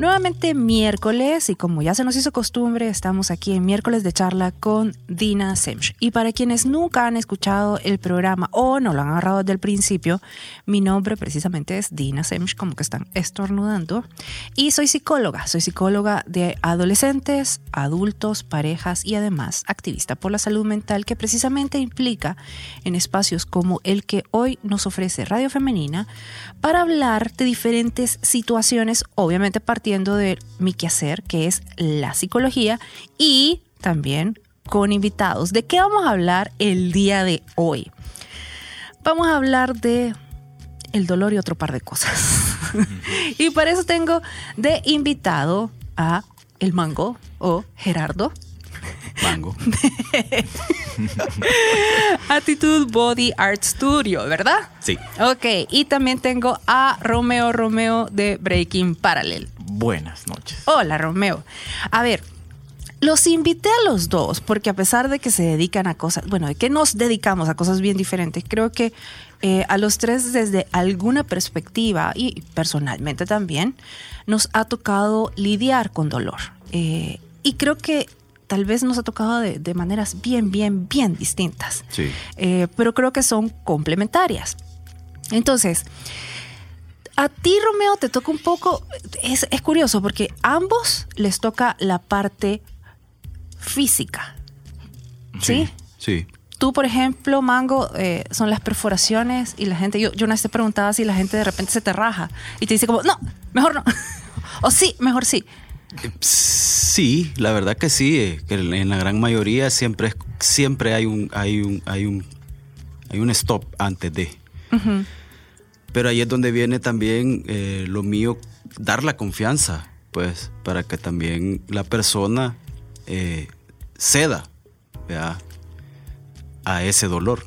Nuevamente miércoles y como ya se nos hizo costumbre, estamos aquí en miércoles de charla con Dina Semch. Y para quienes nunca han escuchado el programa o no lo han agarrado desde el principio, mi nombre precisamente es Dina Semch, como que están estornudando. Y soy psicóloga, soy psicóloga de adolescentes, adultos, parejas y además activista por la salud mental que precisamente implica en espacios como el que hoy nos ofrece Radio Femenina para hablar de diferentes situaciones, obviamente partiendo de mi quehacer, que es la psicología, y también con invitados. ¿De qué vamos a hablar el día de hoy? Vamos a hablar de el dolor y otro par de cosas. y para eso tengo de invitado a el mango o Gerardo. Mango. Attitude Body Art Studio, ¿verdad? Sí. Ok, y también tengo a Romeo Romeo de Breaking Parallel. Buenas noches. Hola, Romeo. A ver, los invité a los dos porque a pesar de que se dedican a cosas, bueno, de que nos dedicamos a cosas bien diferentes, creo que eh, a los tres desde alguna perspectiva y personalmente también nos ha tocado lidiar con dolor. Eh, y creo que tal vez nos ha tocado de, maneras bien, bien, bien distintas. Sí. Eh, pero creo que son complementarias. Entonces, a ti, Romeo, te toca un poco, es, curioso porque a ambos les toca la parte física. ¿Sí? Sí. Tú, por ejemplo, Mango, eh, son las perforaciones y la gente, yo, yo una vez te preguntaba si la gente de repente se te raja y te dice como, no, mejor no. o sí, mejor sí. Sí, la verdad que sí, eh, que en la gran mayoría siempre, siempre hay un, hay un, hay un, hay un stop antes de. Pero ahí es donde viene también eh, lo mío, dar la confianza, pues, para que también la persona eh, ceda a ese dolor.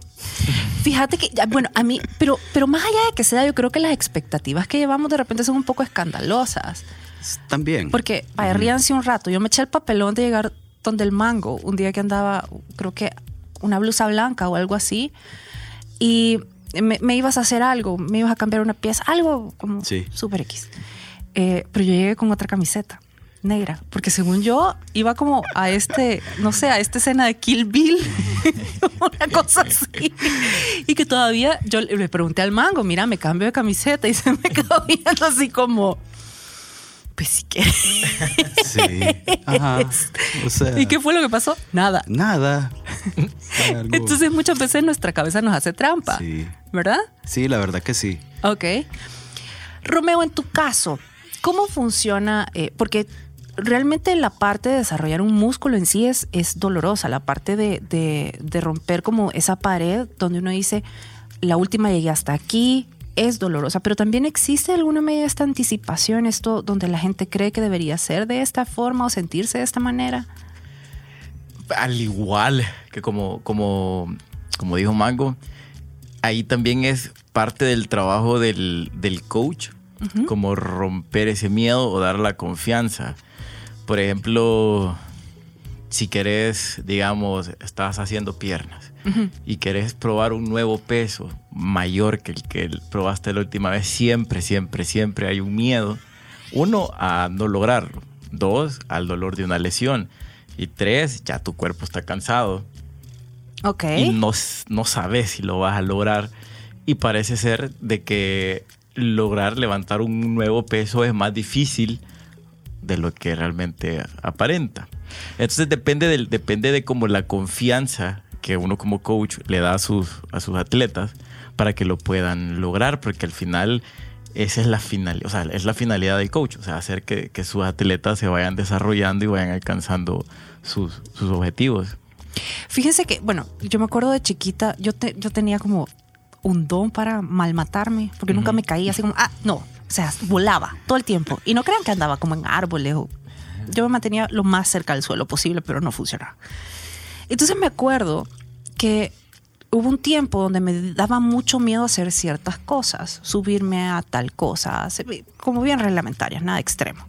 Fíjate que, bueno, a mí, pero, pero más allá de que ceda, yo creo que las expectativas que llevamos de repente son un poco escandalosas. También. Porque, vaya, ríanse un rato. Yo me eché el papelón de llegar donde el mango, un día que andaba, creo que una blusa blanca o algo así. Y me, ibas a hacer algo, me ibas a cambiar una pieza, algo como super X. Eh, pero yo llegué con otra camiseta negra, porque según yo iba como a este, no sé, a esta escena de Kill Bill, una cosa así. Y que todavía yo le pregunté al mango, mira, me cambio de camiseta y se me quedó viendo así como, pues si quieres. Sí. Ajá. ¿Y qué fue lo que pasó? Nada. Nada. Entonces muchas veces nuestra cabeza nos hace trampa. Sí. ¿Verdad? Sí, la verdad que sí. Ok. Romeo, en tu caso, ¿cómo funciona? Eh, porque realmente la parte de desarrollar un músculo en sí es, es dolorosa, la parte de, de, de romper como esa pared donde uno dice, la última llegué hasta aquí, es dolorosa, pero también existe alguna medida esta anticipación, esto donde la gente cree que debería ser de esta forma o sentirse de esta manera. Al igual que como, como, como dijo Mango, ahí también es parte del trabajo del, coach, como romper ese miedo o dar la confianza. Por ejemplo, si querés, digamos, estás haciendo piernas y querés probar un nuevo peso mayor que el que probaste la última vez, siempre, siempre, siempre hay un miedo. Uno, a no lograrlo. Dos, al dolor de una lesión. Y tres, ya tu cuerpo está cansado. Ok. Y no, no sabes si lo vas a lograr. Y parece ser de que lograr levantar un nuevo peso es más difícil de lo que realmente aparenta. Entonces depende, del, depende de como la confianza que uno como coach le da a sus, a sus atletas para que lo puedan lograr, porque al final esa es la finalidad, o sea, es la finalidad del coach, o sea, hacer que, sus atletas se vayan desarrollando y vayan alcanzando sus, objetivos. Fíjense que, bueno, yo me acuerdo de chiquita, yo, yo tenía como un don para malmatarme, porque nunca me caía así como, ah, no, o sea, volaba todo el tiempo. Y no crean que andaba como en árboles o yo me mantenía lo más cerca del suelo posible, pero no funcionaba. Entonces me acuerdo que hubo un tiempo donde me daba mucho miedo hacer ciertas cosas, subirme a tal cosa, como bien reglamentarias, nada extremo.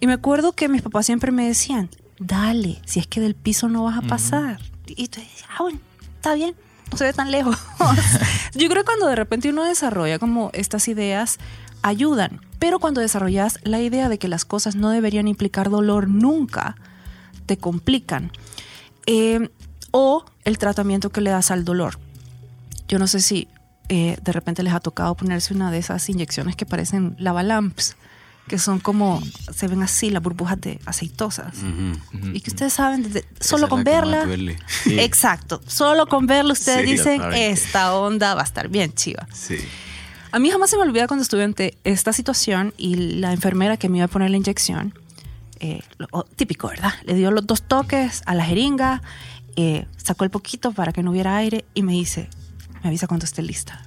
Y me acuerdo que mis papás siempre me decían, dale, si es que del piso no vas a pasar. Y tú dices, ah, bueno, está bien, no se ve tan lejos. Yo creo que cuando de repente uno desarrolla como estas ideas, ayudan. Pero cuando desarrollas la idea de que las cosas no deberían implicar dolor nunca, te complican. Eh, o el tratamiento que le das al dolor. Yo no sé si eh, de repente les ha tocado ponerse una de esas inyecciones que parecen lavalamps, que son como, se ven así las burbujas de aceitosas. Y que ustedes saben, solo con verla. Exacto, solo con verla ustedes dicen, esta onda va a estar bien chiva. Sí. A mí jamás se me olvida cuando estuve ante esta situación y la enfermera que me iba a poner la inyección, eh, típico, ¿verdad? Le dio los dos toques a la jeringa, eh, sacó el poquito para que no hubiera aire y me dice, me avisa cuando esté lista.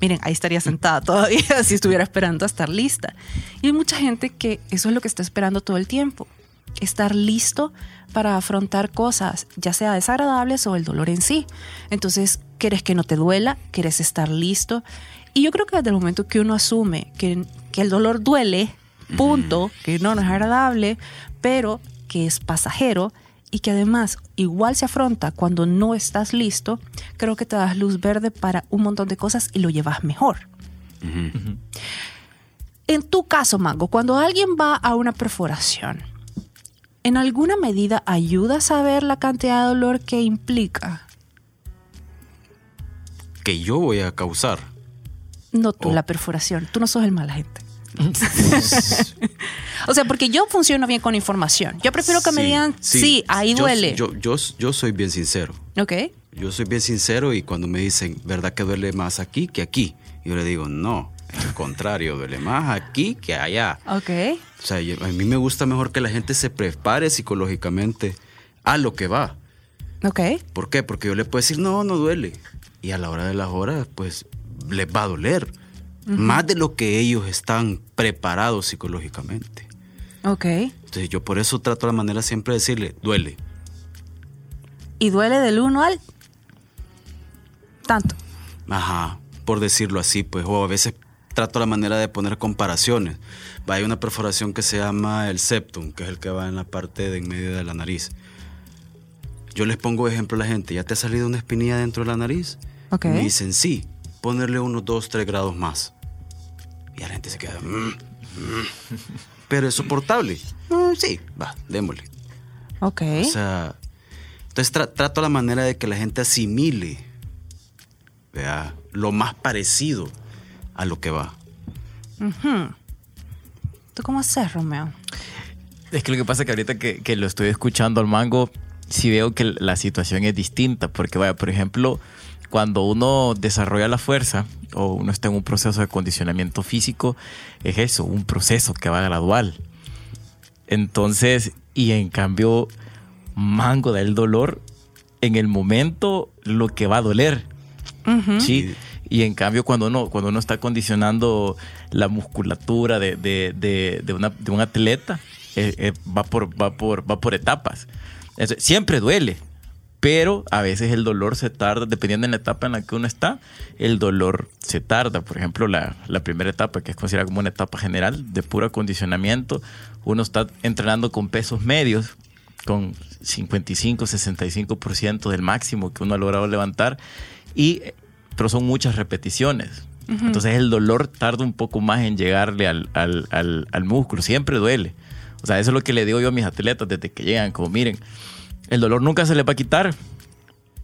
Miren, ahí estaría sentada todavía si estuviera esperando a estar lista. Y hay mucha gente que eso es lo que está esperando todo el tiempo, estar listo para afrontar cosas, ya sea desagradables o el dolor en sí. Entonces, quieres que no te duela, quieres estar listo y yo creo que desde el momento que uno asume que, el dolor duele, punto, que no, no es agradable, pero que es pasajero y que además igual se afronta cuando no estás listo, creo que te das luz verde para un montón de cosas y lo llevas mejor. En tu caso, Mango, cuando alguien va a una perforación, ¿en alguna medida ayuda a saber la cantidad de dolor que implica? Que yo voy a causar. No tú, oh. la perforación. Tú no sos el mala gente. o sea, porque yo funciono bien con información. Yo prefiero que me digan, sí, ahí duele. Yo, yo, yo, soy bien sincero. Ok. Yo soy bien sincero y cuando me dicen, ¿verdad que duele más aquí que aquí? Yo le digo, no, al contrario, duele más aquí que allá. Ok. O sea, a mí me gusta mejor que la gente se prepare psicológicamente a lo que va. Ok. ¿Por qué? Porque yo le puedo decir, no, no duele. Y a la hora de las horas, pues les va a doler. Más de lo que ellos están preparados psicológicamente. Ok. Entonces yo por eso trato la manera siempre de decirle, duele. ¿Y duele del uno al tanto? Ajá, por decirlo así, pues, o a veces trato la manera de poner comparaciones. Hay una perforación que se llama el septum, que es el que va en la parte de en medio de la nariz. Yo les pongo ejemplo a la gente, ¿ya te ha salido una espinilla dentro de la nariz? Okay. Me dicen, sí, ponerle unos 2, 3 grados más. Y la gente se queda. Mm, mm". Pero es soportable. Mm, sí, va, démosle. Ok. O sea, entonces trato la manera de que la gente asimile vea, lo más parecido a lo que va. ¿Tú cómo haces, Romeo? Es que lo que pasa es que ahorita que, que lo estoy escuchando al mango, sí veo que la situación es distinta. Porque, vaya, por ejemplo, cuando uno desarrolla la fuerza o uno está en un proceso de condicionamiento físico, es eso, un proceso que va gradual. Entonces, y en cambio, mango da el dolor en el momento lo que va a doler. Sí. Y en cambio, cuando uno, cuando uno está condicionando la musculatura de, de, un atleta, eh, eh, va, por, va, por, va por etapas. siempre duele, pero a veces el dolor se tarda, dependiendo de la etapa en la que uno está, el dolor se tarda. Por ejemplo, la, primera etapa, que es considerada como una etapa general de puro acondicionamiento, uno está entrenando con pesos medios, con 55, 65% del máximo que uno ha logrado levantar, y, pero son muchas repeticiones. Entonces el dolor tarda un poco más en llegarle al, al músculo, siempre duele. O sea, eso es lo que le digo yo a mis atletas desde que llegan, como miren, el dolor nunca se les va a quitar.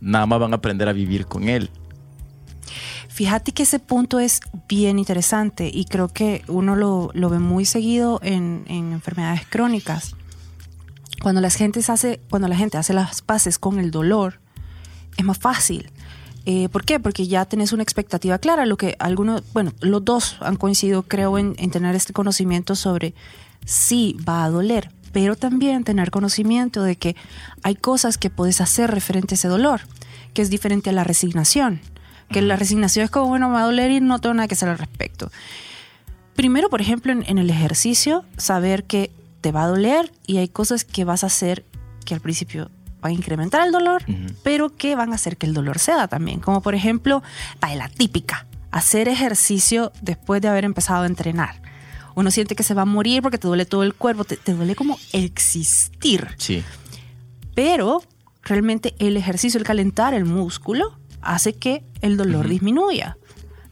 Nada más van a aprender a vivir con él. Fíjate que ese punto es bien interesante y creo que uno lo, ve muy seguido en, enfermedades crónicas. Cuando hace, cuando la gente hace las paces con el dolor, es más fácil. Eh, ¿Por qué? Porque ya tenés una expectativa clara. Lo que algunos, bueno, los dos han coincidido, creo, en, en tener este conocimiento sobre si va a doler, pero también tener conocimiento de que hay cosas que puedes hacer referente a ese dolor, que es diferente a la resignación. Que la resignación es como, bueno, me va a doler y no tengo nada que hacer al respecto. Primero, por ejemplo, en, el ejercicio, saber que te va a doler y hay cosas que vas a hacer que al principio van a incrementar el dolor, pero que van a hacer que el dolor ceda también. Como por ejemplo, la típica, hacer ejercicio después de haber empezado a entrenar Uno siente que se va a morir porque te duele todo el cuerpo, te, te duele como existir. Sí. Pero realmente el ejercicio, el calentar el músculo, hace que el dolor disminuya.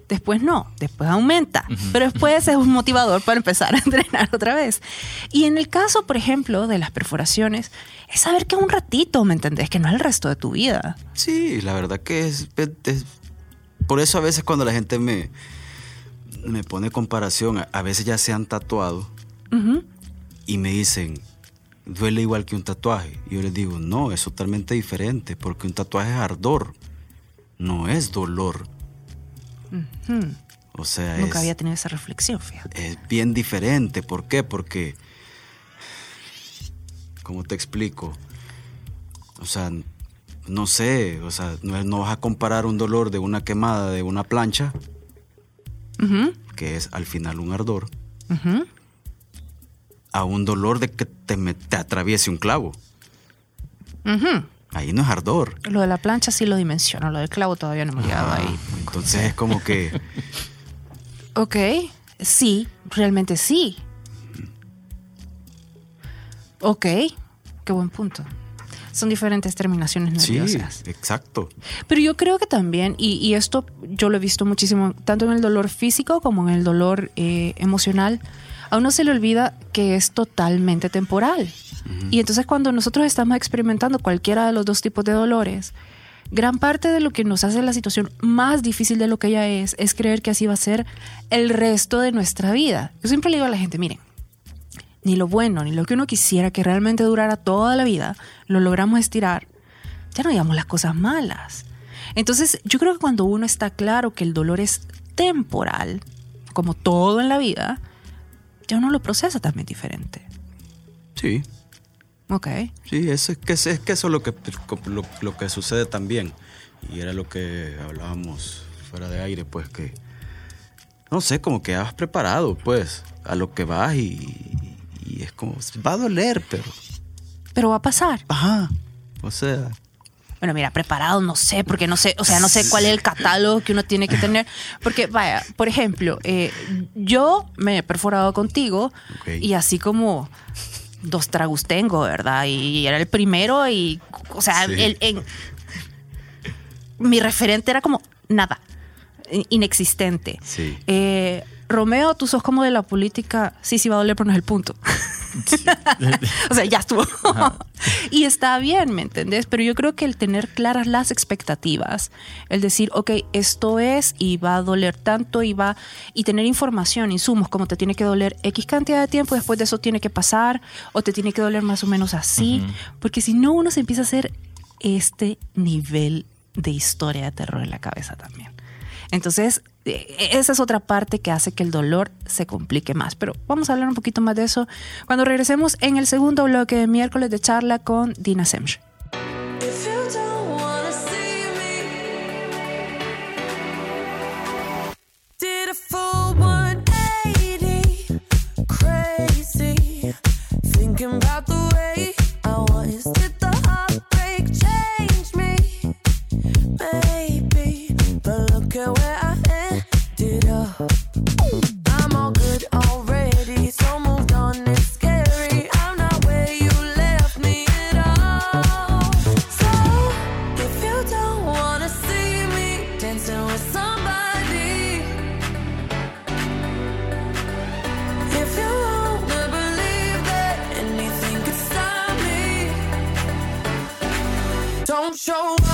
Después no, después aumenta, pero después es un motivador para empezar a entrenar otra vez. Y en el caso, por ejemplo, de las perforaciones, es saber que un ratito, ¿me entendés? Que no es el resto de tu vida. Sí, la verdad que es- Por eso a veces cuando la gente me, me pone comparación, a, veces ya se han tatuado y me dicen, duele igual que un tatuaje. Y yo les digo, no, es totalmente diferente, porque un tatuaje es ardor, no es dolor. O sea, Nunca es, había tenido esa reflexión, fíjate. es bien diferente. ¿Por qué? Porque, ¿cómo te explico? O sea, no sé, o sea, no, no vas a comparar un dolor de una quemada de una plancha, Que es al final un ardor, a un dolor de que te, me- te atraviese un clavo. Ahí no es ardor. Lo de la plancha sí lo dimensiono, lo del clavo todavía no hemos llegado ahí. Entonces es como que, Ok, sí, realmente sí. Ok, qué buen punto. Son diferentes terminaciones sí, nerviosas. exacto. Pero yo creo que también, y, y esto yo lo he visto muchísimo, tanto en el dolor físico como en el dolor eh, emocional, a uno se le olvida que es totalmente temporal. Y entonces cuando nosotros estamos experimentando cualquiera de los dos tipos de dolores, gran parte de lo que nos hace la situación más difícil de lo que ella es, es creer que así va a ser el resto de nuestra vida. Yo siempre le digo a la gente, miren, ni lo bueno, ni lo que uno quisiera que realmente durara toda la vida, lo logramos estirar, ya no digamos las cosas malas. Entonces, yo creo que cuando uno está claro que el dolor es temporal, como todo en la vida, ya uno lo procesa también diferente. Sí, Ok. sí, es, que, es que eso es lo que, lo, lo que sucede también. Y era lo que hablábamos fuera de aire, pues que, no sé, como que has preparado, pues, a lo que vas y, y es como, va a doler, pero, Pero va a pasar. ajá, o sea, Bueno, mira, preparado, no sé, porque no sé, o sea, no sé cuál es el catálogo que uno tiene que tener. Porque, vaya, por ejemplo, eh, yo me he perforado contigo y así como dos tragos tengo, ¿verdad? Y era el primero y, o sea, Sí. el- en- mi referente era como nada, in- inexistente. Sí. Eh, Romeo, tú sos como de la política, sí, sí va a doler, pero no es el punto. o sea, ya estuvo. y está bien, ¿me entendés? Pero yo creo que el tener claras las expectativas, el decir, ok, esto es y va a doler tanto y va, y tener información, insumos, como te tiene que doler X cantidad de tiempo, después de eso tiene que pasar, o te tiene que doler más o menos así, porque si no, uno se empieza a hacer este nivel de historia de terror en la cabeza también. Entonces, esa es otra parte que hace que el dolor se complique más. Pero vamos a hablar un poquito más de eso cuando regresemos en el segundo bloque de miércoles de charla con Dina Semch. If you don't wanna see me, did a full 180, crazy, thinking about the show up,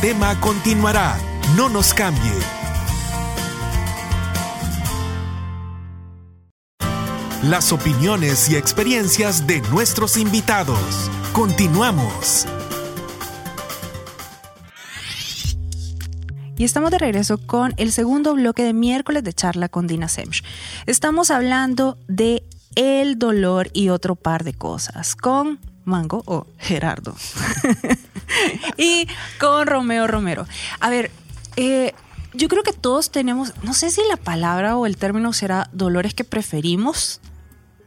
tema continuará. No nos cambie. Las opiniones y experiencias de nuestros invitados. Continuamos. Y estamos de regreso con el segundo bloque de miércoles de charla con Dina Semch. Estamos hablando de el dolor y otro par de cosas con Mango o Gerardo y con Romeo Romero. A ver, eh, yo creo que todos tenemos, no sé si la palabra o el término será dolores que preferimos,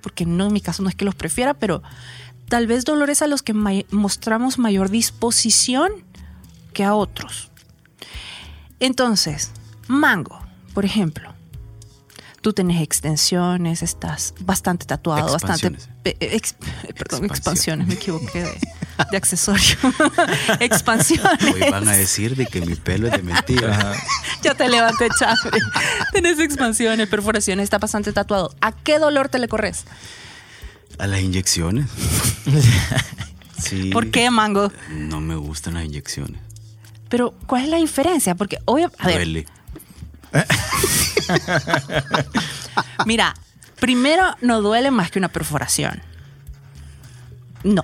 porque no en mi caso no es que los prefiera, pero tal vez dolores a los que mostramos mayor disposición que a otros. Entonces, mango, por ejemplo. Tú tenés extensiones, estás bastante tatuado, bastante... Ex- perdón, expansiones, me equivoqué de, de accesorio. expansiones. Hoy van a decir de que mi pelo es de mentira. Ya te levanté, chafre. Tenés expansiones, perforaciones, está bastante tatuado. ¿A qué dolor te le corres? A las inyecciones. Sí. ¿Por qué, mango? No me gustan las inyecciones. Pero, ¿cuál es la diferencia? Porque, obvio, a ver, Duele. mira, primero no duele más que una perforación. No.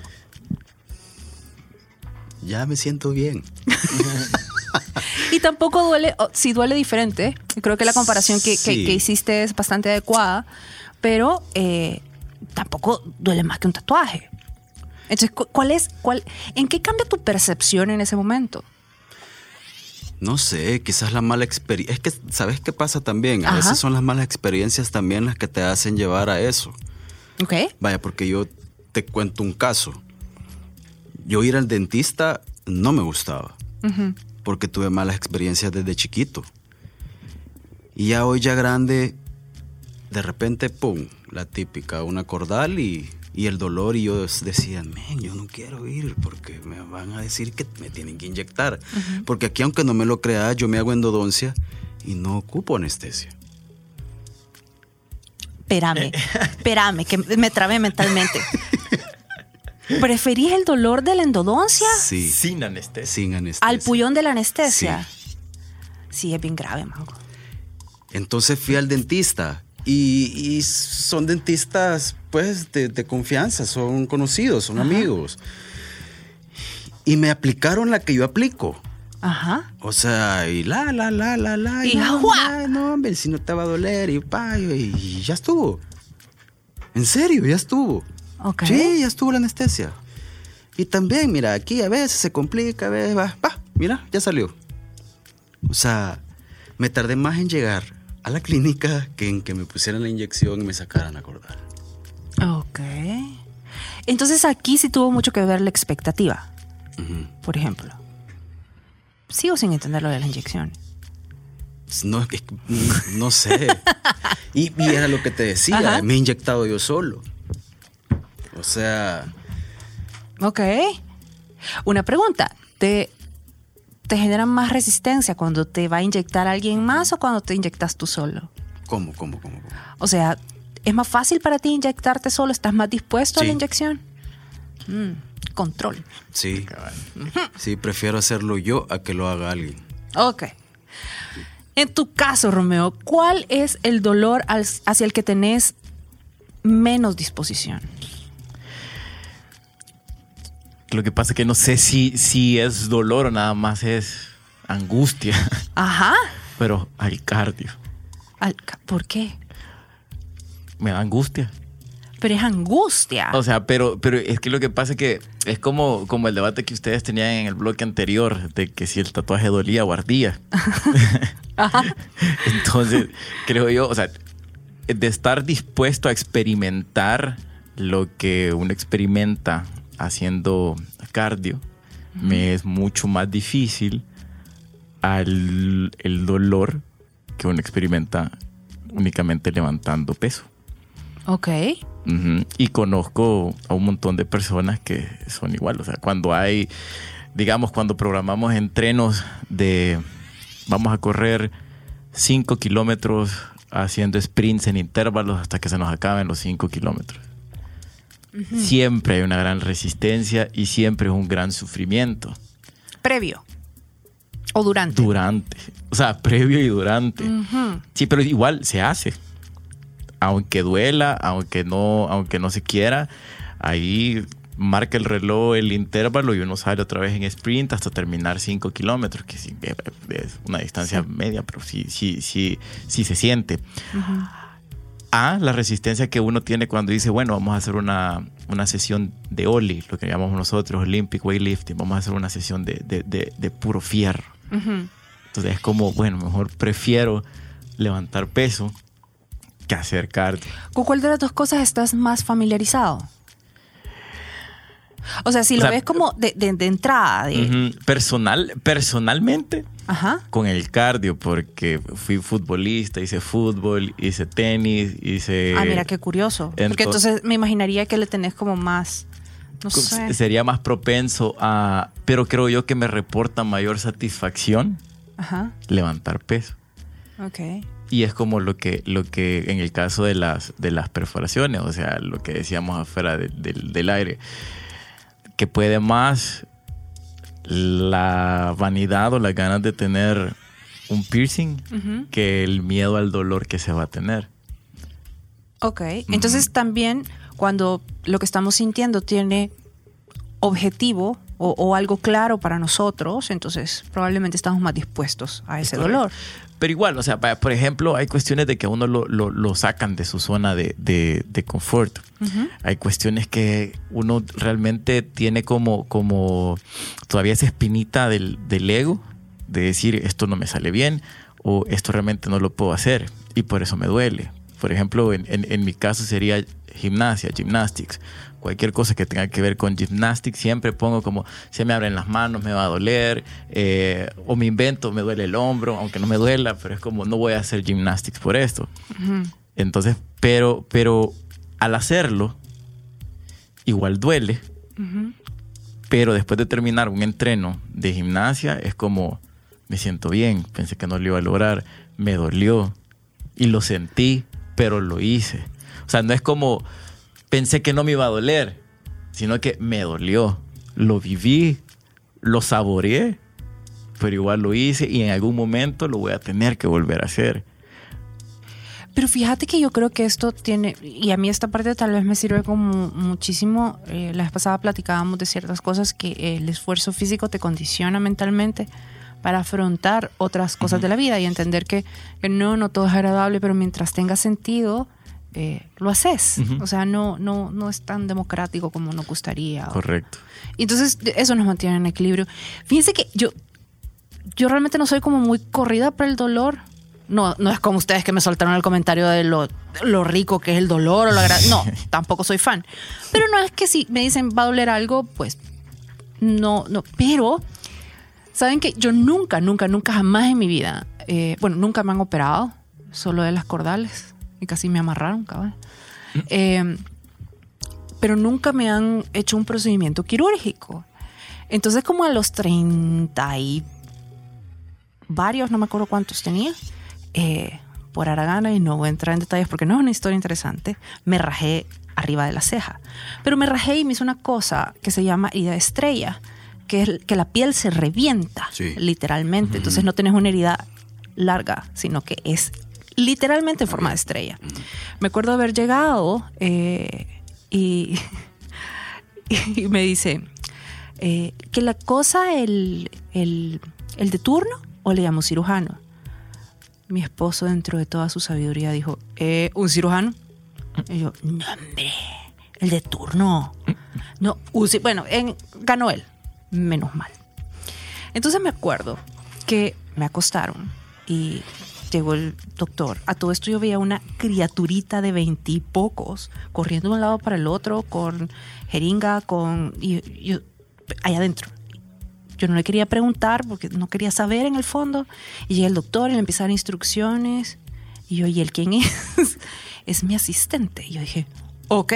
Ya me siento bien. Y tampoco duele, sí duele diferente. Creo que la comparación que, que- Sí. que hiciste es bastante adecuada, pero eh, tampoco duele más que un tatuaje. Entonces, cu- ¿cuál es, cuál, ¿en qué cambia tu percepción en ese momento? No sé, quizás la mala experiencia. Es que, ¿sabes qué pasa también? A Ajá. veces son las malas experiencias también las que te hacen llevar a eso. ¿Ok? Vaya, porque yo te cuento un caso. Yo ir al dentista no me gustaba. Porque tuve malas experiencias desde chiquito. Y ya hoy ya grande, de repente, pum, la típica, una cordal y, y el dolor. Y yo decía, men, yo no quiero ir porque me van a decir que me tienen que inyectar. Porque aquí, aunque no me lo creas, yo me hago endodoncia y no ocupo anestesia. Espérame, espérame, que me trabé mentalmente. ¿Preferís el dolor de la endodoncia Sí, Sin anestesia. sin anestesia. al pullón de la anestesia? Sí, es bien grave, mango. Entonces fui al dentista y, y son dentistas pues de, de confianza, son conocidos, son amigos. Y me aplicaron la que yo aplico. Ajá. O sea, y la, la, la, la, la. Y no, ¡juá! hombre, no, hombre, si no te va a doler y pa, y, y ya estuvo. En serio, ya estuvo. Ok. Sí, ya estuvo la anestesia. Y también, mira, aquí a veces se complica, a veces va, va, mira, ya salió. O sea, me tardé más en llegar a la clínica que en que me pusieran la inyección y me sacaran a acordar. Ok. Entonces aquí sí tuvo mucho que ver la expectativa, por ejemplo. Sigo sin entender lo de la inyección. No, es que- no sé. Y, y era lo que te decía, Ajá. me he inyectado yo solo. O sea, Ok. Una pregunta. ¿Te, ¿Te genera más resistencia cuando te va a inyectar alguien más o cuando te inyectas tú solo? ¿cómo, cómo, cómo? cómo? O sea, ¿es más fácil para ti inyectarte solo? ¿Estás más dispuesto a la inyección? Mm, control. Sí. Sí, prefiero hacerlo yo a que lo haga alguien. Ok. En tu caso, Romeo, ¿cuál es el dolor hacia el que tenés menos disposición? Lo que pasa es que no sé si, si es dolor o nada más es angustia, Ajá. pero al cardio. Al- ¿Por qué? Me da angustia. Pero es angustia. O sea, pero, pero es que lo que pasa es que es como, como el debate que ustedes tenían en el bloque anterior de que si el tatuaje dolía o ardía. Entonces, creo yo, o sea, de estar dispuesto a experimentar lo que uno experimenta haciendo cardio, me es mucho más difícil al el dolor que uno experimenta únicamente levantando peso. ok. Y conozco a un montón de personas que son igual. O sea, cuando hay, digamos, cuando programamos entrenos de vamos a correr 5 kilómetros haciendo sprints en intervalos hasta que se nos acaben los 5 kilómetros. Siempre hay una gran resistencia y siempre es un gran sufrimiento Previo. O durante. durante. O sea, previo y durante. Sí, pero igual se hace. Aunque duela, aunque no, aunque no se quiera, ahí marca el reloj el intervalo y uno sale otra vez en sprint hasta terminar 5 kilómetros, que es una distancia media, pero sí, sí, sí, sí se siente. A la resistencia que uno tiene cuando dice, bueno, vamos a hacer una, una sesión de OLI, lo que llamamos nosotros Olympic Weightlifting, vamos a hacer una sesión de, de- de- de puro fierro. Entonces es como, bueno, mejor prefiero levantar peso que hacer cardio. ¿Con cuál de las dos cosas estás más familiarizado? O sea, si O lo sea, ves como de, de- de entrada, de. Personal, personalmente, ajá, con el cardio, porque fui futbolista, hice fútbol, hice tenis, hice... ah, mira qué curioso. Porque ento- entonces me imaginaría que le tenés como más, no sé. Sería más propenso a... Pero creo yo que me reporta mayor satisfacción Ajá, levantar peso. ok. Y es como lo que, lo que en el caso de las, de las perforaciones, o sea, lo que decíamos afuera de- del aire, que puede más la vanidad o las ganas de tener un piercing que el miedo al dolor que se va a tener. Ok, entonces también cuando lo que estamos sintiendo tiene objetivo o, o algo claro para nosotros, entonces probablemente estamos más dispuestos a ese dolor. Pero igual, o sea, por ejemplo, hay cuestiones de que a uno lo, lo- lo sacan de su zona de, de- de confort. Ujú. Hay cuestiones que uno realmente tiene como, como todavía esa espinita del, del ego, de decir esto no me sale bien o esto realmente no lo puedo hacer y por eso me duele. Por ejemplo, en, en- en mi caso sería gimnasia, gymnastics. Cualquier cosa que tenga que ver con gymnastics, siempre pongo como se me abren las manos, me va a doler, eh, o me invento, me duele el hombro, aunque no me duela, pero es como no voy a hacer gymnastics por esto. Entonces, pero, pero al hacerlo, igual duele, pero después de terminar un entreno de gimnasia, es como, me siento bien, pensé que no lo iba a lograr, me dolió y lo sentí, pero lo hice. O sea, no es como, pensé que no me iba a doler, sino que me dolió, lo viví, lo saboreé, pero igual lo hice y en algún momento lo voy a tener que volver a hacer. Pero fíjate que yo creo que esto tiene, y a mí esta parte tal vez me sirve como muchísimo, eh, la vez pasada platicábamos de ciertas cosas que el esfuerzo físico te condiciona mentalmente para afrontar otras cosas de la vida y entender que, que no, no todo es agradable, pero mientras tenga sentido, eh, lo haces. Ujú. O sea, no, no, no es tan democrático como nos gustaría. Correcto. y entonces eso nos mantiene en equilibrio. Fíjense que yo, yo realmente no soy como muy corrida por el dolor. No, no es como ustedes que me soltaron el comentario de lo, lo rico que es el dolor o la No, tampoco soy fan. Pero no es que si me dicen va a doler algo, pues no, no. Pero, ¿saben que Yo nunca, nunca, nunca, jamás en mi vida, eh, bueno, nunca me han operado, solo de las cordales y casi me amarraron, cabrón. Eh, pero nunca me han hecho un procedimiento quirúrgico. Entonces, como a los 30 y varios, no me acuerdo cuántos tenía, eh, por Aragana, y no voy a entrar en detalles porque no es una historia interesante, me rajé arriba de la ceja. Pero me rajé y me hizo una cosa que se llama herida de estrella, que es que la piel se revienta, Sí. literalmente. Entonces no tenés una herida larga, sino que es literalmente en forma de estrella. Me acuerdo haber llegado eh, y, me dice eh, que la cosa, el, el, el de turno, o le llamo cirujano. Mi esposo, dentro de toda su sabiduría, dijo: "Eh, ¿Un cirujano? Y yo, no, hombre, el de turno. No, bueno, en, ganó él, menos mal. Entonces me acuerdo que me acostaron y llegó el doctor. A todo esto yo veía una criaturita de veintipocos corriendo de un lado para el otro con jeringa, con... Y, allá adentro. Yo no le quería preguntar porque no quería saber en el fondo. Y llega el doctor y le empieza a dar instrucciones. Y yo, ¿y él quién es? es mi asistente. Y yo dije, ok.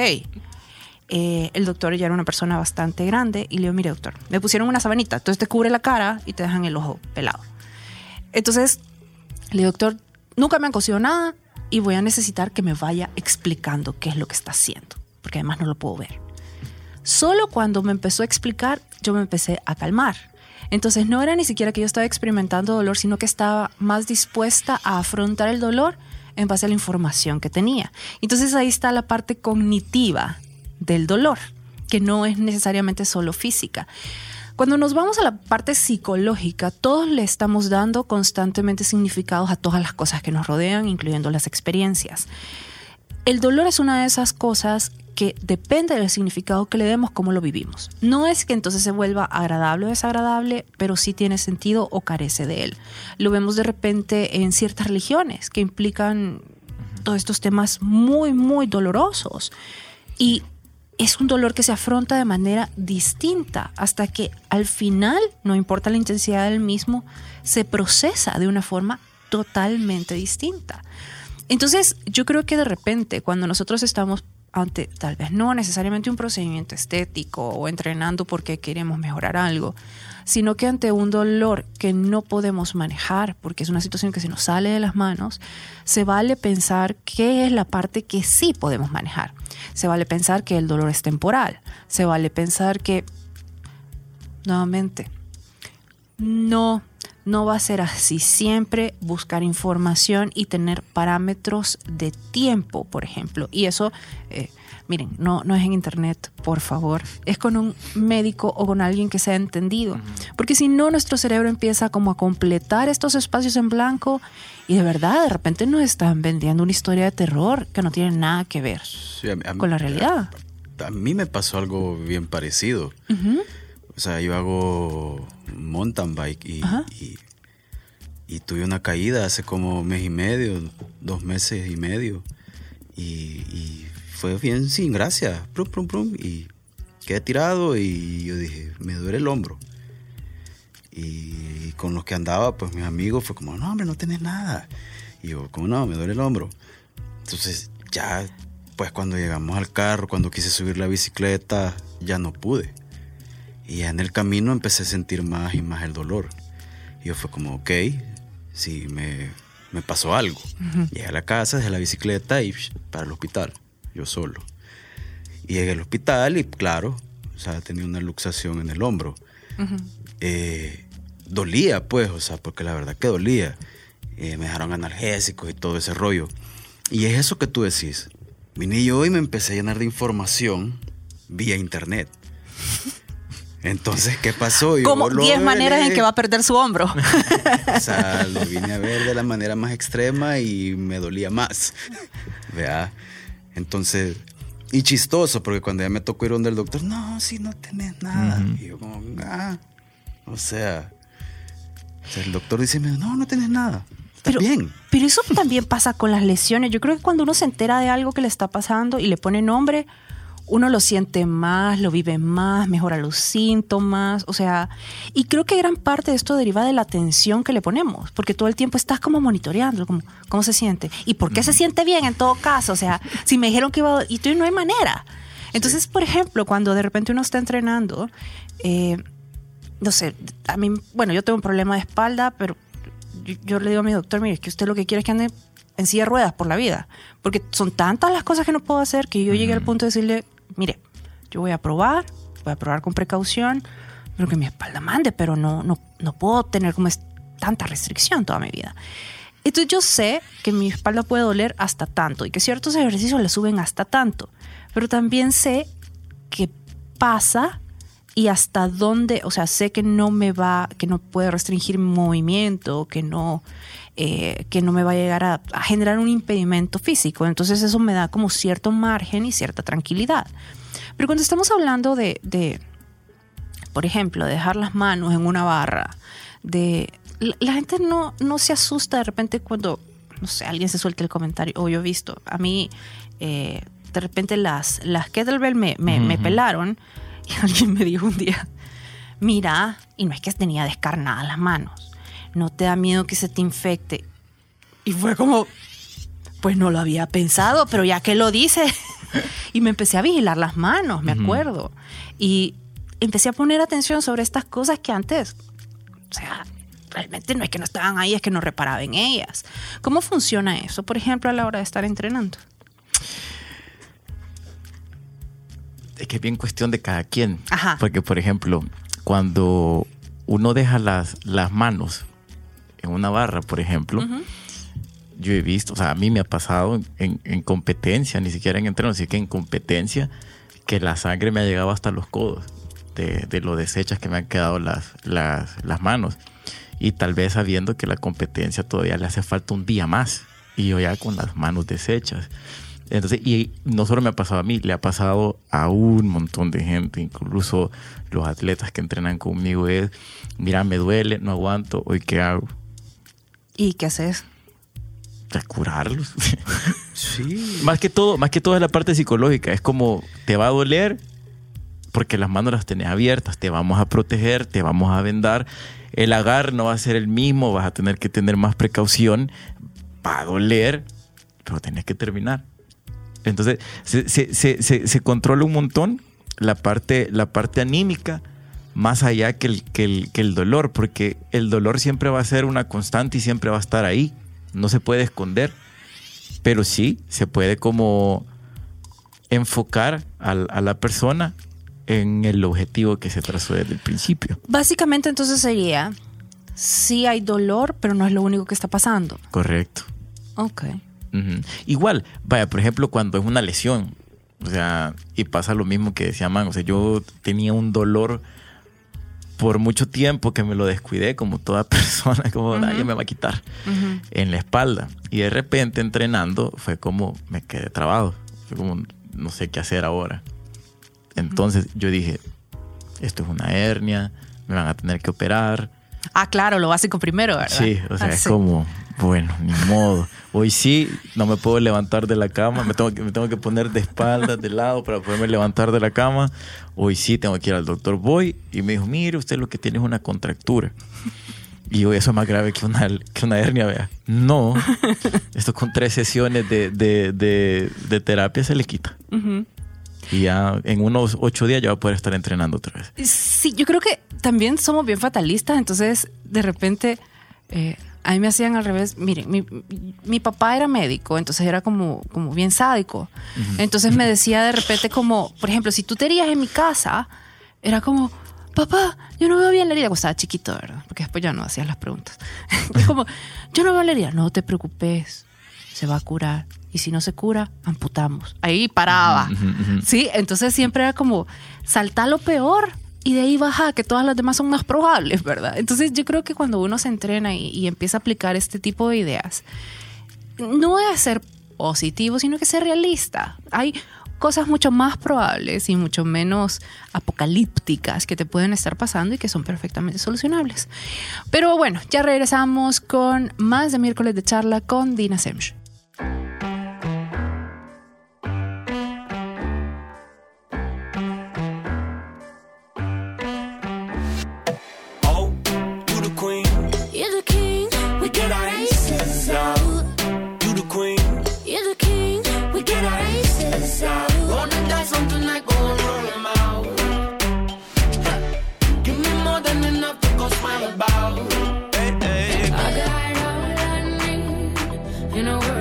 Eh, el doctor ya era una persona bastante grande y le digo, mire doctor, me pusieron una sabanita, entonces te cubre la cara y te dejan el ojo pelado. Entonces, le digo, doctor, nunca me han cosido nada y voy a necesitar que me vaya explicando qué es lo que está haciendo, porque además no lo puedo ver. Solo cuando me empezó a explicar, yo me empecé a calmar. Entonces no era ni siquiera que yo estaba experimentando dolor, sino que estaba más dispuesta a afrontar el dolor en base a la información que tenía. Entonces ahí está la parte cognitiva del dolor, que no es necesariamente solo física. Cuando nos vamos a la parte psicológica, todos le estamos dando constantemente significados a todas las cosas que nos rodean, incluyendo las experiencias. El dolor es una de esas cosas que depende del significado que le demos, cómo lo vivimos. No es que entonces se vuelva agradable o desagradable, pero sí tiene sentido o carece de él. Lo vemos de repente en ciertas religiones que implican todos estos temas muy, muy dolorosos. Y es un dolor que se afronta de manera distinta hasta que al final, no importa la intensidad del mismo, se procesa de una forma totalmente distinta. Entonces, yo creo que de repente, cuando nosotros estamos ante tal vez no necesariamente un procedimiento estético o entrenando porque queremos mejorar algo, sino que ante un dolor que no podemos manejar porque es una situación que se nos sale de las manos, se vale pensar qué es la parte que sí podemos manejar. Se vale pensar que el dolor es temporal. Se vale pensar que, nuevamente, no no va a ser así. Siempre buscar información y tener parámetros de tiempo, por ejemplo. Y eso, eh, miren, no, no es en internet, por favor. Es con un médico o con alguien que sea entendido. Porque si no, nuestro cerebro empieza como a completar estos espacios en blanco y de verdad, de repente nos están vendiendo una historia de terror que no tiene nada que ver Sí, mí- con la realidad. A mí me pasó algo bien parecido. O sea, yo hago mountain bike y, Ajá. y, y tuve una caída hace como mes y medio, dos meses y medio. Y, y fue bien sin gracia. Prum, prum, prum, y quedé tirado y yo dije, me duele el hombro. Y con los que andaba, pues mis amigos fue como, no, hombre, no tenés nada. Y yo, ¿cómo no? Me duele el hombro. Entonces ya, pues cuando llegamos al carro, cuando quise subir la bicicleta, ya no pude. Y ya en el camino empecé a sentir más y más el dolor. Y yo fue como, ok, sí, me, me pasó algo. Llegué a la casa, dejé la bicicleta y para el hospital, yo solo. Y llegué al hospital y claro, o sea, tenía una luxación en el hombro. Eh, dolía, pues, o sea, porque la verdad que dolía. Eh, me dejaron analgésicos y todo ese rollo. Y es eso que tú decís. Vine yo y me empecé a llenar de información vía internet. Entonces, ¿qué pasó? Yo Como lo 10 maneras en que va a perder su hombro. O sea, lo vine a ver de la manera más extrema y me dolía más. ¿Vea? Entonces, y chistoso, porque cuando ya me tocó ir donde el doctor, no, si no tenés nada. Y yo como, ah, o sea, o sea, el doctor dice, no, no tenés nada. Está Pero, bien. pero eso también pasa con las lesiones. Yo creo que cuando uno se entera de algo que le está pasando y le pone nombre, uno lo siente más, lo vive más, mejora los síntomas, o sea, y creo que gran parte de esto deriva de la atención que le ponemos, porque todo el tiempo estás como monitoreando, como, cómo se siente y por qué se siente bien en todo caso, o sea, si me dijeron que iba a... y tú no hay manera. Entonces, por ejemplo, cuando de repente uno está entrenando, eh, no sé, a mí, bueno, yo tengo un problema de espalda, pero yo, yo le digo a mi doctor, mire, es que usted lo que quiere es que ande en silla de ruedas por la vida, porque son tantas las cosas que no puedo hacer que yo llegué al punto de decirle, mire, yo voy a probar, voy a probar con precaución, lo que mi espalda mande, pero no, no, no puedo tener como es, tanta restricción toda mi vida. Entonces yo sé que mi espalda puede doler hasta tanto y que ciertos ejercicios le suben hasta tanto, pero también sé que pasa y hasta dónde, o sea, sé que no me va, que no puede restringir mi movimiento, que no, eh, que no me va a llegar a, a generar un impedimento físico. Entonces eso me da como cierto margen y cierta tranquilidad. Pero cuando estamos hablando de, de, por ejemplo, de dejar las manos en una barra, de la, la gente no, no se asusta de repente cuando, no sé, alguien se suelta el comentario, o yo he visto, a mí eh, de repente las, las kettlebell me, me, me pelaron y alguien me dijo un día, mira, y no es que tenía descarnadas las manos, no te da miedo que se te infecte. Y fue como, pues no lo había pensado, pero ya que lo dice. y me empecé a vigilar las manos, me acuerdo. Y empecé a poner atención sobre estas cosas que antes, o sea, realmente no es que no estaban ahí, es que no reparaba en ellas. ¿Cómo funciona eso, por ejemplo, a la hora de estar entrenando? Es que es bien cuestión de cada quien. Ajá. Porque, por ejemplo, cuando uno deja las, las manos en una barra, por ejemplo, yo he visto, o sea, a mí me ha pasado en, en competencia, ni siquiera en entreno, sino que en competencia, que la sangre me ha llegado hasta los codos de, de lo deshechas que me han quedado las, las, las manos. Y tal vez sabiendo que la competencia todavía le hace falta un día más. Y yo ya con las manos deshechas. Entonces, y no solo me ha pasado a mí, le ha pasado a un montón de gente, incluso los atletas que entrenan conmigo es, mira, me duele, no aguanto, hoy qué hago, ¿Y qué haces? Pues, curarlos. Sí. más que todo, más que todo es la parte psicológica, es como te va a doler porque las manos las tenés abiertas, te vamos a proteger, te vamos a vendar, el agar no va a ser el mismo, vas a tener que tener más precaución, va a doler, pero tenés que terminar. Entonces, se, se- se- se- se controla un montón la parte, la parte anímica, más allá que el, que, el, que el dolor, porque el dolor siempre va a ser una constante y siempre va a estar ahí. No se puede esconder, pero sí se puede como enfocar al- a, la persona en el objetivo que se trazó desde el principio. Básicamente entonces sería, sí hay dolor, pero no es lo único que está pasando. Correcto. Ok. Igual, vaya, por ejemplo, cuando es una lesión, o sea, y pasa lo mismo que decía Man, o sea, yo tenía un dolor por mucho tiempo que me lo descuidé, como toda persona, como nadie me va a quitar, en la espalda. Y de repente entrenando fue como me quedé trabado, fue como no sé qué hacer ahora. Entonces yo dije, esto es una hernia, me van a tener que operar. Ah, claro, lo básico primero, ¿verdad? Sí, o sea, Ah, es sí. como, bueno, ni modo. Hoy sí, no me puedo levantar de la cama, me tengo, que, me tengo que poner de espaldas, de lado para poderme levantar de la cama. Hoy sí tengo que ir al doctor. Voy y me dijo, mire, usted lo que tiene es una contractura. Y yo, eso es más grave que una, que una hernia, vea. No, esto con tres sesiones de, de, de, de terapia se le quita. Y ya en unos ocho días ya va a poder estar entrenando otra vez. Sí, yo creo que también somos bien fatalistas, entonces de repente eh, a mí me hacían al revés. Miren, mi, mi papá era médico, entonces era como, como bien sádico. Entonces me decía de repente como, por ejemplo, si tú te herías en mi casa, era como, papá, yo no veo bien la herida, cuando estaba chiquito, ¿verdad? Porque después ya no hacías las preguntas. Es como, yo no veo la herida, no te preocupes, se va a curar. Y si no se cura, amputamos. Ahí paraba. Sí, entonces siempre era como, salta lo peor y de ahí baja, que todas las demás son más probables, ¿verdad? Entonces yo creo que cuando uno se entrena y, empieza a aplicar este tipo de ideas, no es ser positivo, sino que ser realista. Hay cosas mucho más probables y mucho menos apocalípticas que te pueden estar pasando y que son perfectamente solucionables. Pero bueno, ya regresamos con más de miércoles de charla con Dina Semch. Out. Wanna dance something like go and roll 'em out. Give me more than enough to go smile about. I got all I need in a world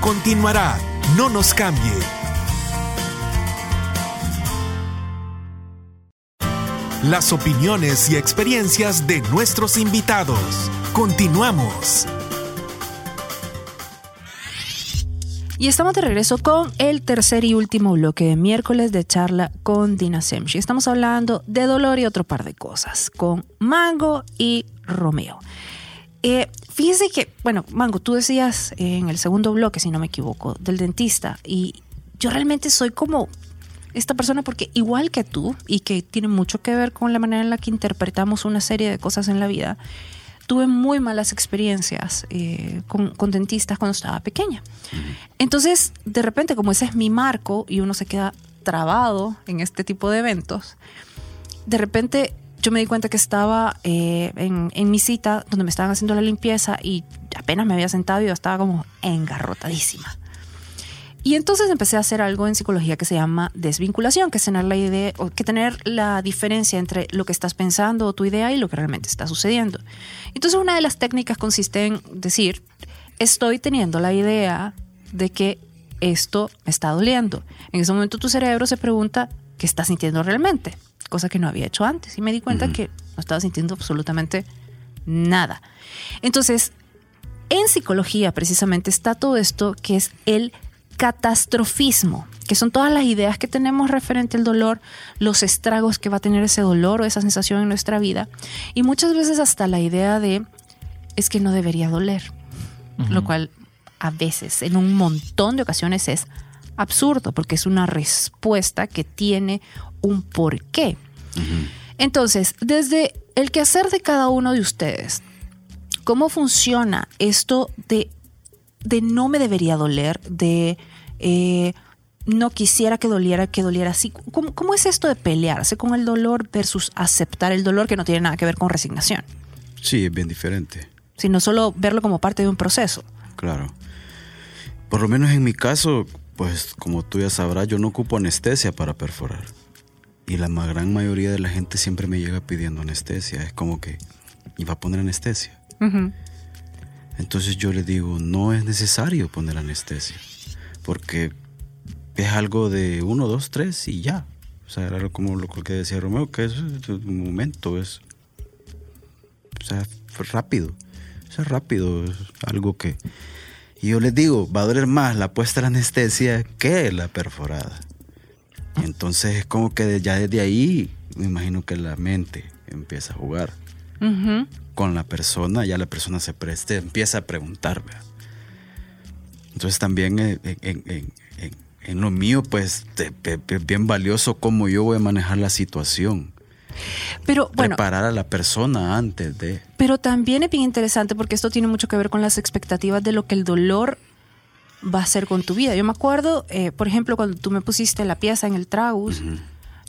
continuará. No nos cambie. Las opiniones y experiencias de nuestros invitados. Continuamos. Y estamos de regreso con el tercer y último bloque de miércoles de charla con Dina Semchi. Estamos hablando de dolor y otro par de cosas con Mango y Romeo. Eh, fíjese que, bueno, Mango, tú decías en el segundo bloque, si no me equivoco, del dentista, y yo realmente soy como esta persona porque igual que tú, y que tiene mucho que ver con la manera en la que interpretamos una serie de cosas en la vida, tuve muy malas experiencias eh, con, con dentistas cuando estaba pequeña. Entonces, de repente, como ese es mi marco y uno se queda trabado en este tipo de eventos, de repente yo me di cuenta que estaba eh, en, mi cita donde me estaban haciendo la limpieza y apenas me había sentado y yo estaba como engarrotadísima. Y entonces empecé a hacer algo en psicología que se llama desvinculación, que es tener la idea, o que tener la diferencia entre lo que estás pensando o tu idea y lo que realmente está sucediendo. Entonces una de las técnicas consiste en decir, estoy teniendo la idea de que esto me está doliendo. En ese momento tu cerebro se pregunta, ¿qué estás sintiendo realmente? Cosa que no había hecho antes. Y me di cuenta que no estaba sintiendo absolutamente nada. Entonces, en psicología precisamente está todo esto que es el catastrofismo, que son todas las ideas que tenemos referente al dolor, los estragos que va a tener ese dolor o esa sensación en nuestra vida, y muchas veces hasta la idea de es que no debería doler, lo cual a veces, en un montón de ocasiones es absurdo, porque es una respuesta que tiene un porqué. Entonces, desde el quehacer de cada uno de ustedes, ¿cómo funciona esto de, de no me debería doler, de eh, no quisiera que doliera, que doliera así? ¿Cómo, ¿Cómo es esto de pelearse con el dolor versus aceptar el dolor que no tiene nada que ver con resignación, Sí, es bien diferente. sino solo verlo como parte de un proceso? Claro. Por lo menos en mi caso, pues como tú ya sabrás, yo no ocupo anestesia para perforar. Y la gran mayoría de la gente siempre me llega pidiendo anestesia. Es como que, ¿y va a poner anestesia? Entonces yo le digo, no es necesario poner anestesia. Porque es algo de uno, dos, tres y ya. O sea, era como lo que decía Romeo, que es un momento, es. O sea, rápido. O sea, rápido, es algo que. Y yo les digo, va a doler más la puesta de la anestesia que la perforada. Y entonces es como que ya desde ahí, me imagino que la mente empieza a jugar con la persona, ya la persona se preste, empieza a preguntar. ¿verdad? Entonces también en, en- en- lo mío, pues pe- bien valioso cómo yo voy a manejar la situación. Pero bueno, Preparar a la persona antes de... Pero también es bien interesante porque esto tiene mucho que ver con las expectativas de lo que el dolor va a hacer con tu vida. Yo me acuerdo, eh, por ejemplo, cuando tú me pusiste la pieza en el tragus,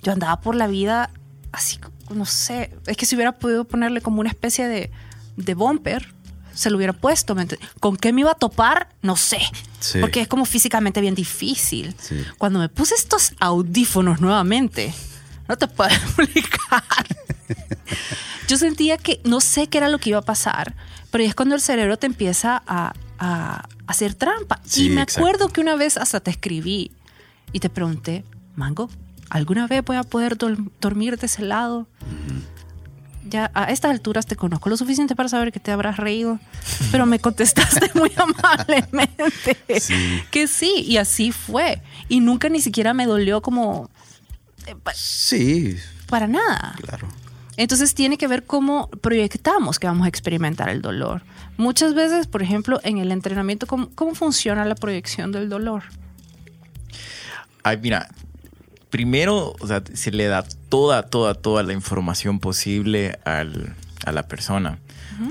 yo andaba por la vida así, no sé, es que si hubiera podido ponerle como una especie de, de bumper, se lo hubiera puesto. ¿me ent- ¿Con qué me iba a topar? No sé. Sí. Porque es como físicamente bien difícil. Sí. Cuando me puse estos audífonos nuevamente, no te puedo explicar. Yo sentía que no sé qué era lo que iba a pasar, pero es cuando el cerebro te empieza a, a hacer trampa. Sí, y me exacto. acuerdo que una vez hasta te escribí y te pregunté, Mango, ¿alguna vez voy a poder dormir de ese lado? Ya a estas alturas te conozco lo suficiente para saber que te habrás reído, pero me contestaste muy amablemente Sí. que sí, y así fue. Y nunca ni siquiera me dolió como eh, pa- Sí, para nada. claro. Entonces tiene que ver cómo proyectamos que vamos a experimentar el dolor. Muchas veces, por ejemplo, en el entrenamiento, ¿cómo, cómo funciona la proyección del dolor? Ay, mira, primero, o sea, se le da toda, toda, toda la información posible al- a la persona.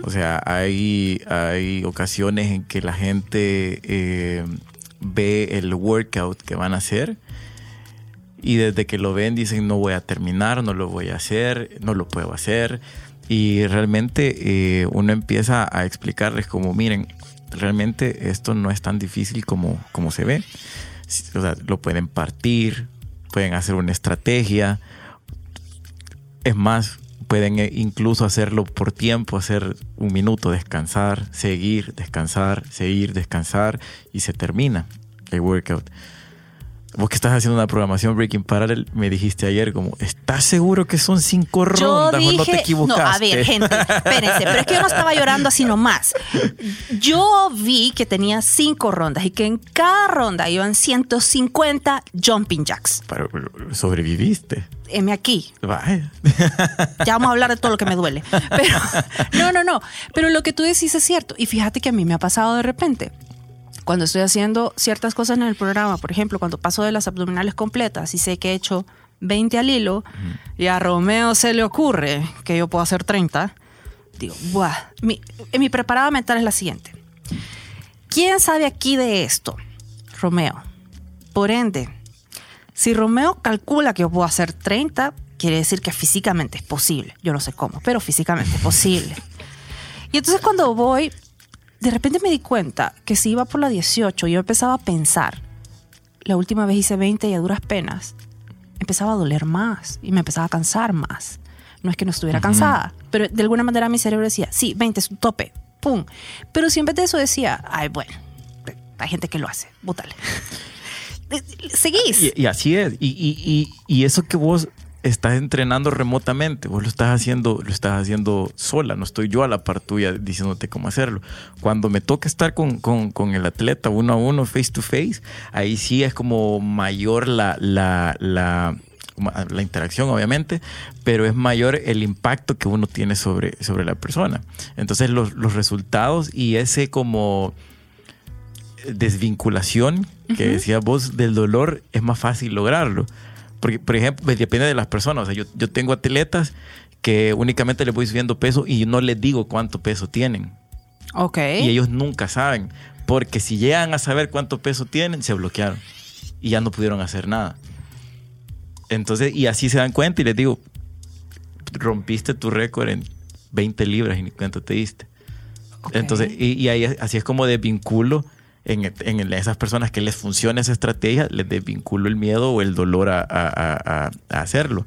O sea, hay, hay ocasiones en que la gente eh, ve el workout que van a hacer y desde que lo ven dicen no voy a terminar, no lo voy a hacer, no lo puedo hacer. Y realmente eh, uno empieza a explicarles como, miren, realmente esto no es tan difícil como, como se ve. Lo pueden partir, pueden hacer una estrategia. Es más, pueden eh, incluso hacerlo por tiempo, hacer un minuto, descansar, seguir, descansar, seguir, descansar y se termina el workout. Vos que estás haciendo una programación Breaking Parallel, me dijiste ayer como, ¿estás seguro que son cinco rondas o no te equivocaste? No, a ver, gente, espérense, pero es que yo no estaba llorando así nomás. Yo vi que tenía cinco rondas y que en cada ronda iban 150 jumping jacks. Pero, pero sobreviviste. M aquí. Vaya. Ya vamos a hablar de todo lo que me duele. Pero, no, no, no. Pero lo que tú decís es cierto. Y fíjate que a mí me ha pasado de repente. Cuando estoy haciendo ciertas cosas en el programa, por ejemplo, cuando paso de las abdominales completas y sé que he hecho 20 al hilo y a Romeo se le ocurre que yo puedo hacer 30, digo, ¡buah! Mi, mi preparada mental es la siguiente. ¿Quién sabe aquí de esto? Romeo. Por ende, si Romeo calcula que yo puedo hacer 30, quiere decir que físicamente es posible. Yo no sé cómo, pero físicamente es posible. Y entonces cuando voy, de repente me di cuenta que si iba por la 18, yo empezaba a pensar, la última vez hice 20 y a duras penas, empezaba a doler más y me empezaba a cansar más. No es que no estuviera cansada, pero de alguna manera mi cerebro decía, sí, 20 es un tope, pum. Pero si en vez de eso decía, ay, bueno, hay gente que lo hace, bútale. Seguís. Y, y así es. Y, y- y- y eso que vos estás entrenando remotamente, vos lo estás haciendo, lo estás haciendo sola. No estoy yo a la par tuya diciéndote cómo hacerlo. Cuando me toca estar con, con- con el atleta uno a uno, face to face, ahí sí es como mayor la, la, la, la interacción, obviamente, pero es mayor el impacto que uno tiene sobre, sobre la persona. Entonces los, los resultados y ese como desvinculación que decías vos del dolor es más fácil lograrlo. Porque, por ejemplo, pues, depende de las personas. O sea, yo, yo tengo atletas que únicamente les voy subiendo peso y no les digo cuánto peso tienen. Ok. Y ellos nunca saben. Porque si llegan a saber cuánto peso tienen, se bloquearon. Y ya no pudieron hacer nada. Entonces, y así se dan cuenta y les digo, rompiste tu récord en 20 libras y ni cuenta te diste. Ok. Entonces, y, y ahí así es como desvinculo en, en esas personas que les funciona esa estrategia, les desvinculo el miedo o el dolor a, a- a- a- hacerlo.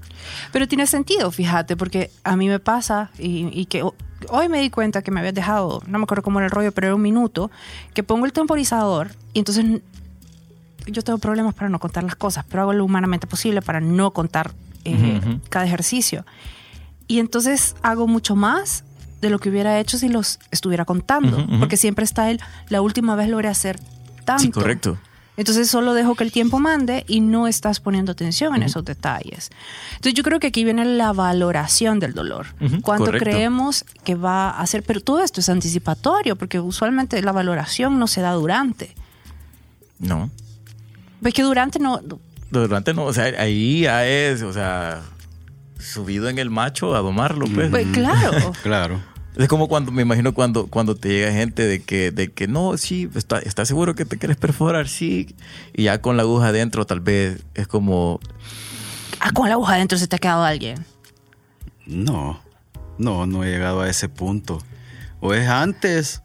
Pero tiene sentido, fíjate, porque a mí me pasa y, y que ho- hoy me di cuenta que me habías dejado, no me acuerdo cómo era el rollo, pero era un minuto, que pongo el temporizador y entonces yo tengo problemas para no contar las cosas, pero hago lo humanamente posible para no contar eh, Ujú, ujú. cada ejercicio. Y entonces hago mucho más de lo que hubiera hecho si los estuviera contando, porque siempre está el, la última vez logré hacer tanto. Sí, correcto. Entonces solo dejo que el tiempo mande y no estás poniendo atención en esos detalles. Entonces yo creo que aquí viene la valoración del dolor. Ujú, Cuánto correcto. creemos que va a hacer, pero todo esto es anticipatorio porque usualmente la valoración no se da durante. No. Ves que durante no... Durante no, o sea, ahí ya es, o sea, subido en el macho a domarlo, pues. Pues claro. Claro. Es como cuando, me imagino cuando, cuando te llega gente de que, de que no, sí, está, ¿estás seguro que te quieres perforar? Sí. Y ya con la aguja adentro tal vez es como, Ah, con la aguja adentro se te ha quedado alguien. No, no, no he llegado a ese punto. O es antes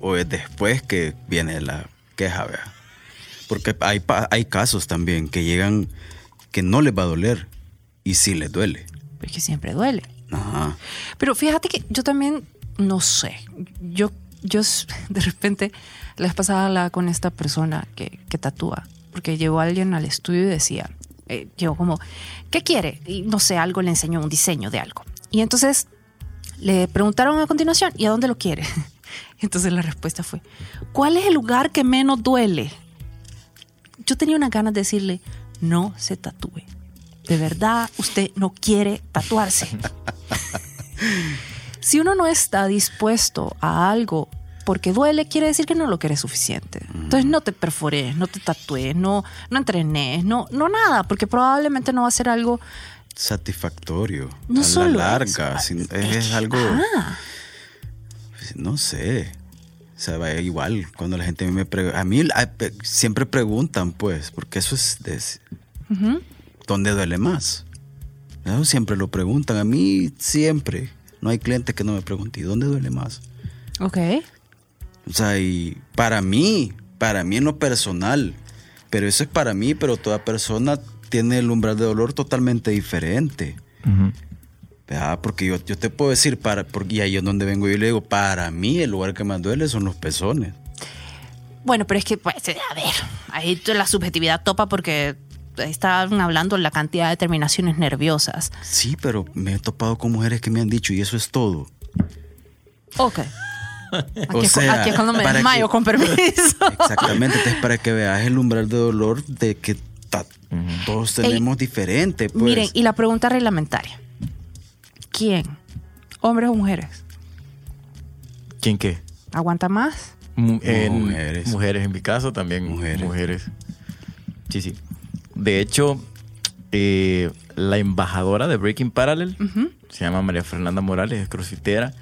o es después que viene la queja, vea. Porque hay, pa- hay casos también que llegan que no les va a doler y sí les duele. Es que siempre duele. Ajá. Pero fíjate que yo también, no sé, yo, yo de repente la vez pasada hablaba con esta persona que, que tatúa, porque llegó alguien al estudio y decía, eh, llegó como, ¿qué quiere? Y no sé, algo le enseñó, un diseño de algo. Y entonces le preguntaron a continuación, ¿y a dónde lo quiere? Entonces la respuesta fue, ¿cuál es el lugar que menos duele? Yo tenía unas ganas de decirle, no se tatúe. De verdad usted no quiere tatuarse. si uno no está dispuesto a algo porque duele, quiere decir que no lo quieres suficiente. Entonces no te perfores, no te tatúes, no, no entrenes, no, no nada, porque probablemente no va a ser algo Satisfactorio. No a solo la larga. es, algo. Ah, No sé. O sea, igual cuando la gente me pregunta. A mí siempre preguntan, pues, porque eso es. de- ¿Dónde duele más? Eso siempre lo preguntan. A mí siempre. No hay cliente que no me pregunte, ¿y dónde duele más? ok. O sea, y para mí, para mí en lo personal, pero eso es para mí, pero toda persona tiene el umbral de dolor totalmente diferente. Porque yo, yo te puedo decir, para, porque, y ahí es donde vengo yo le digo, para mí el lugar que más duele son los pezones. Bueno, pero es que, pues, a ver, ahí la subjetividad topa porque estaban hablando la cantidad de terminaciones nerviosas. Sí, pero me he topado con mujeres que me han dicho, y eso es todo. Ok. Aquí, O es, sea, aquí es cuando me desmayo, que- con permiso. Exactamente, entonces para que veas el umbral de dolor de que ta- todos tenemos diferente. Pues. Miren, y la pregunta reglamentaria. ¿Quién? ¿Hombres o mujeres? ¿Quién qué? ¿Aguanta más? Mujeres. Mujeres, en mi caso también. Mujeres. Mujeres. Sí, sí. De hecho, eh, la embajadora de Breaking Parallel se llama María Fernanda Morales, es crossfitera,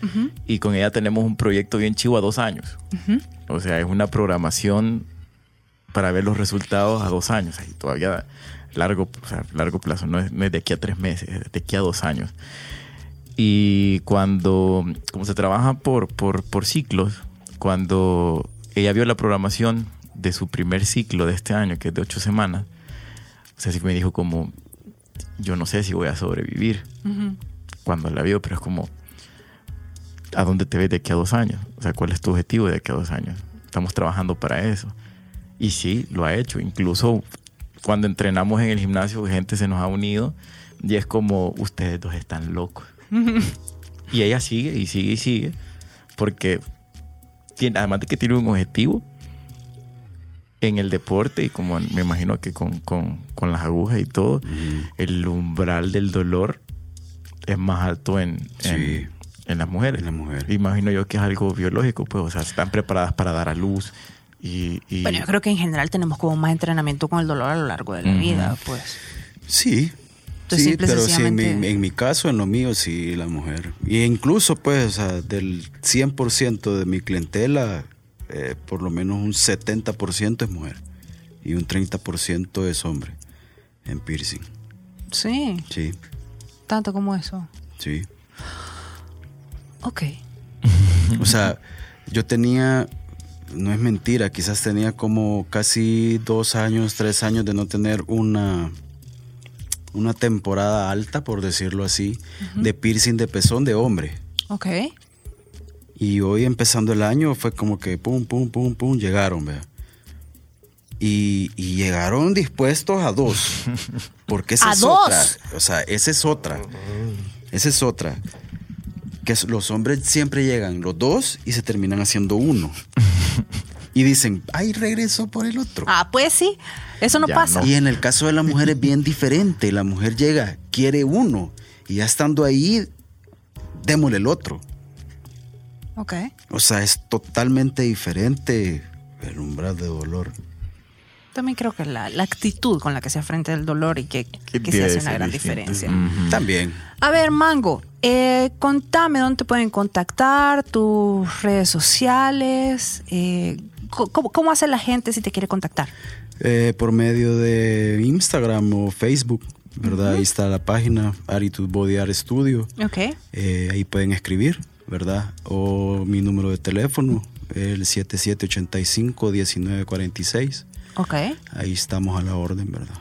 y con ella tenemos un proyecto bien chivo a dos años. O sea, es una programación para ver los resultados a dos años. Ahí todavía largo, o sea, largo plazo, no es, no es de aquí a tres meses, es de aquí a dos años. Y cuando, como se trabaja por, por, por ciclos, cuando ella vio la programación de su primer ciclo de este año, que es de ocho semanas, sí me dijo como, yo no sé si voy a sobrevivir cuando la vio, pero es como, ¿a dónde te ves de aquí a dos años? O sea, ¿cuál es tu objetivo de aquí a dos años? Estamos trabajando para eso. Y sí, lo ha hecho. Incluso cuando entrenamos en el gimnasio, gente se nos ha unido y es como, ustedes dos están locos. y ella sigue y sigue y sigue, porque tiene, además de que tiene un objetivo en el deporte y como me imagino que con, con- con las agujas y todo, el umbral del dolor es más alto en, en, Sí. en las mujeres. En las mujeres. Imagino yo que es algo biológico, pues, o sea, están preparadas para dar a luz y... y- Bueno, yo creo que en general tenemos como más entrenamiento con el dolor a lo largo de la vida, pues. Sí. Entonces, sí, pero sí, en mi, en mi caso, en lo mío, sí, la mujer. Y incluso, pues, o sea, del 100% de mi clientela, eh, por lo menos un 70% es mujer. Y un 30% es hombre en piercing. Sí, Sí, tanto como eso. sí. Ok. O sea, yo tenía, no es mentira, quizás tenía como casi dos años, tres años de no tener una, una temporada alta, por decirlo así, de piercing de pezón de hombre. Ok. Y hoy empezando el año fue como que pum, pum, pum, pum, llegaron, vea. Y, y llegaron dispuestos a dos. Porque esa ¿A es dos? otra. O sea, esa es otra. Esa es otra. Que los hombres siempre llegan los dos y se terminan haciendo uno. Y dicen, ay, regreso por el otro. Ah, pues sí. Eso no Ya pasa. Y en el caso de la mujer es bien diferente. La mujer llega, quiere uno. Y ya estando ahí, démosle el otro. Ok. O sea, es totalmente diferente el umbral de dolor. También creo que la, la actitud con la que se enfrenta el dolor y que, Que se hace una gran diferencia. También. A ver, Mango, eh, contame dónde te pueden contactar, tus redes sociales, eh, ¿cómo, cómo hace la gente si te quiere contactar? Eh, por medio de Instagram o Facebook, ¿verdad? Ahí está la página Attitude Body Art Studio. Ok. Eh, ahí pueden escribir, ¿verdad? O mi número de teléfono, el 7785-1946. Ok. Ahí estamos a la orden, ¿verdad?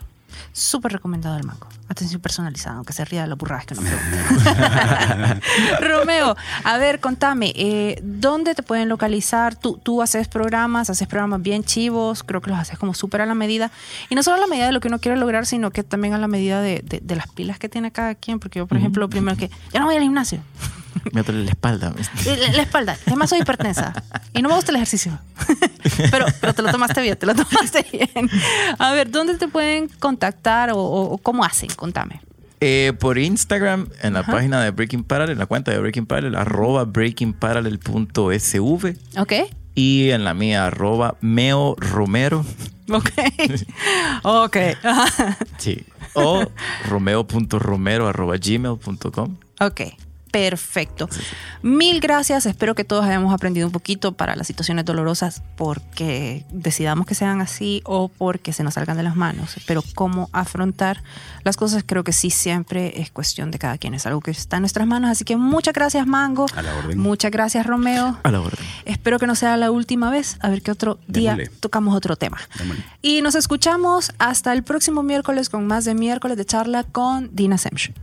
Súper recomendado el mango. Atención personalizada, aunque se ría de las burradas que no preguntan. Romeo, a ver, contame, eh, ¿dónde te pueden localizar? Tú, tú haces programas, haces programas bien chivos, creo que los haces como súper a la medida. Y no solo a la medida de lo que uno quiere lograr, sino que también a la medida de, de- de las pilas que tiene cada quien. Porque yo, por ejemplo, lo primero que, ya no voy al gimnasio. Me duele la espalda. La, la espalda, además soy hipertensa y no me gusta el ejercicio. pero, pero te lo tomaste bien, te lo tomaste bien. A ver, ¿dónde te pueden contactar o, o- o cómo hacen? Contame. Eh, por Instagram, en la página de Breaking Parallel, en la cuenta de Breaking Parallel, arroba breakingparallel.sv ¿Ok? y en la mía, arroba Meo Romero. Ok. ok. Sí. O romeo.romero arroba gmail.com. ok. Perfecto. Mil gracias. Espero que todos hayamos aprendido un poquito para las situaciones dolorosas porque decidamos que sean así o porque se nos salgan de las manos. Pero cómo afrontar las cosas creo que sí siempre es cuestión de cada quien. Es algo que está en nuestras manos. Así que muchas gracias Mango. A la orden. Muchas gracias Romeo. A la orden. Espero que no sea la última vez. A ver qué otro día tocamos otro tema. Y nos escuchamos hasta el próximo miércoles con más de miércoles de charla con Dina Semch.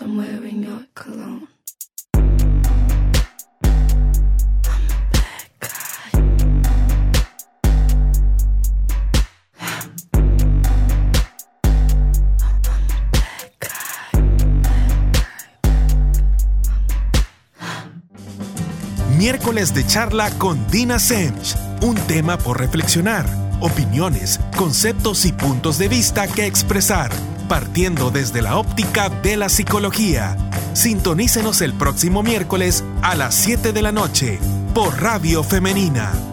It's cause I'm wearing your cologne. Miércoles de charla con Dina Semch. Un tema por reflexionar, opiniones, conceptos y puntos de vista que expresar, partiendo desde la óptica de la psicología. Sintonícenos el próximo miércoles a las 7 de la noche por Radio Femenina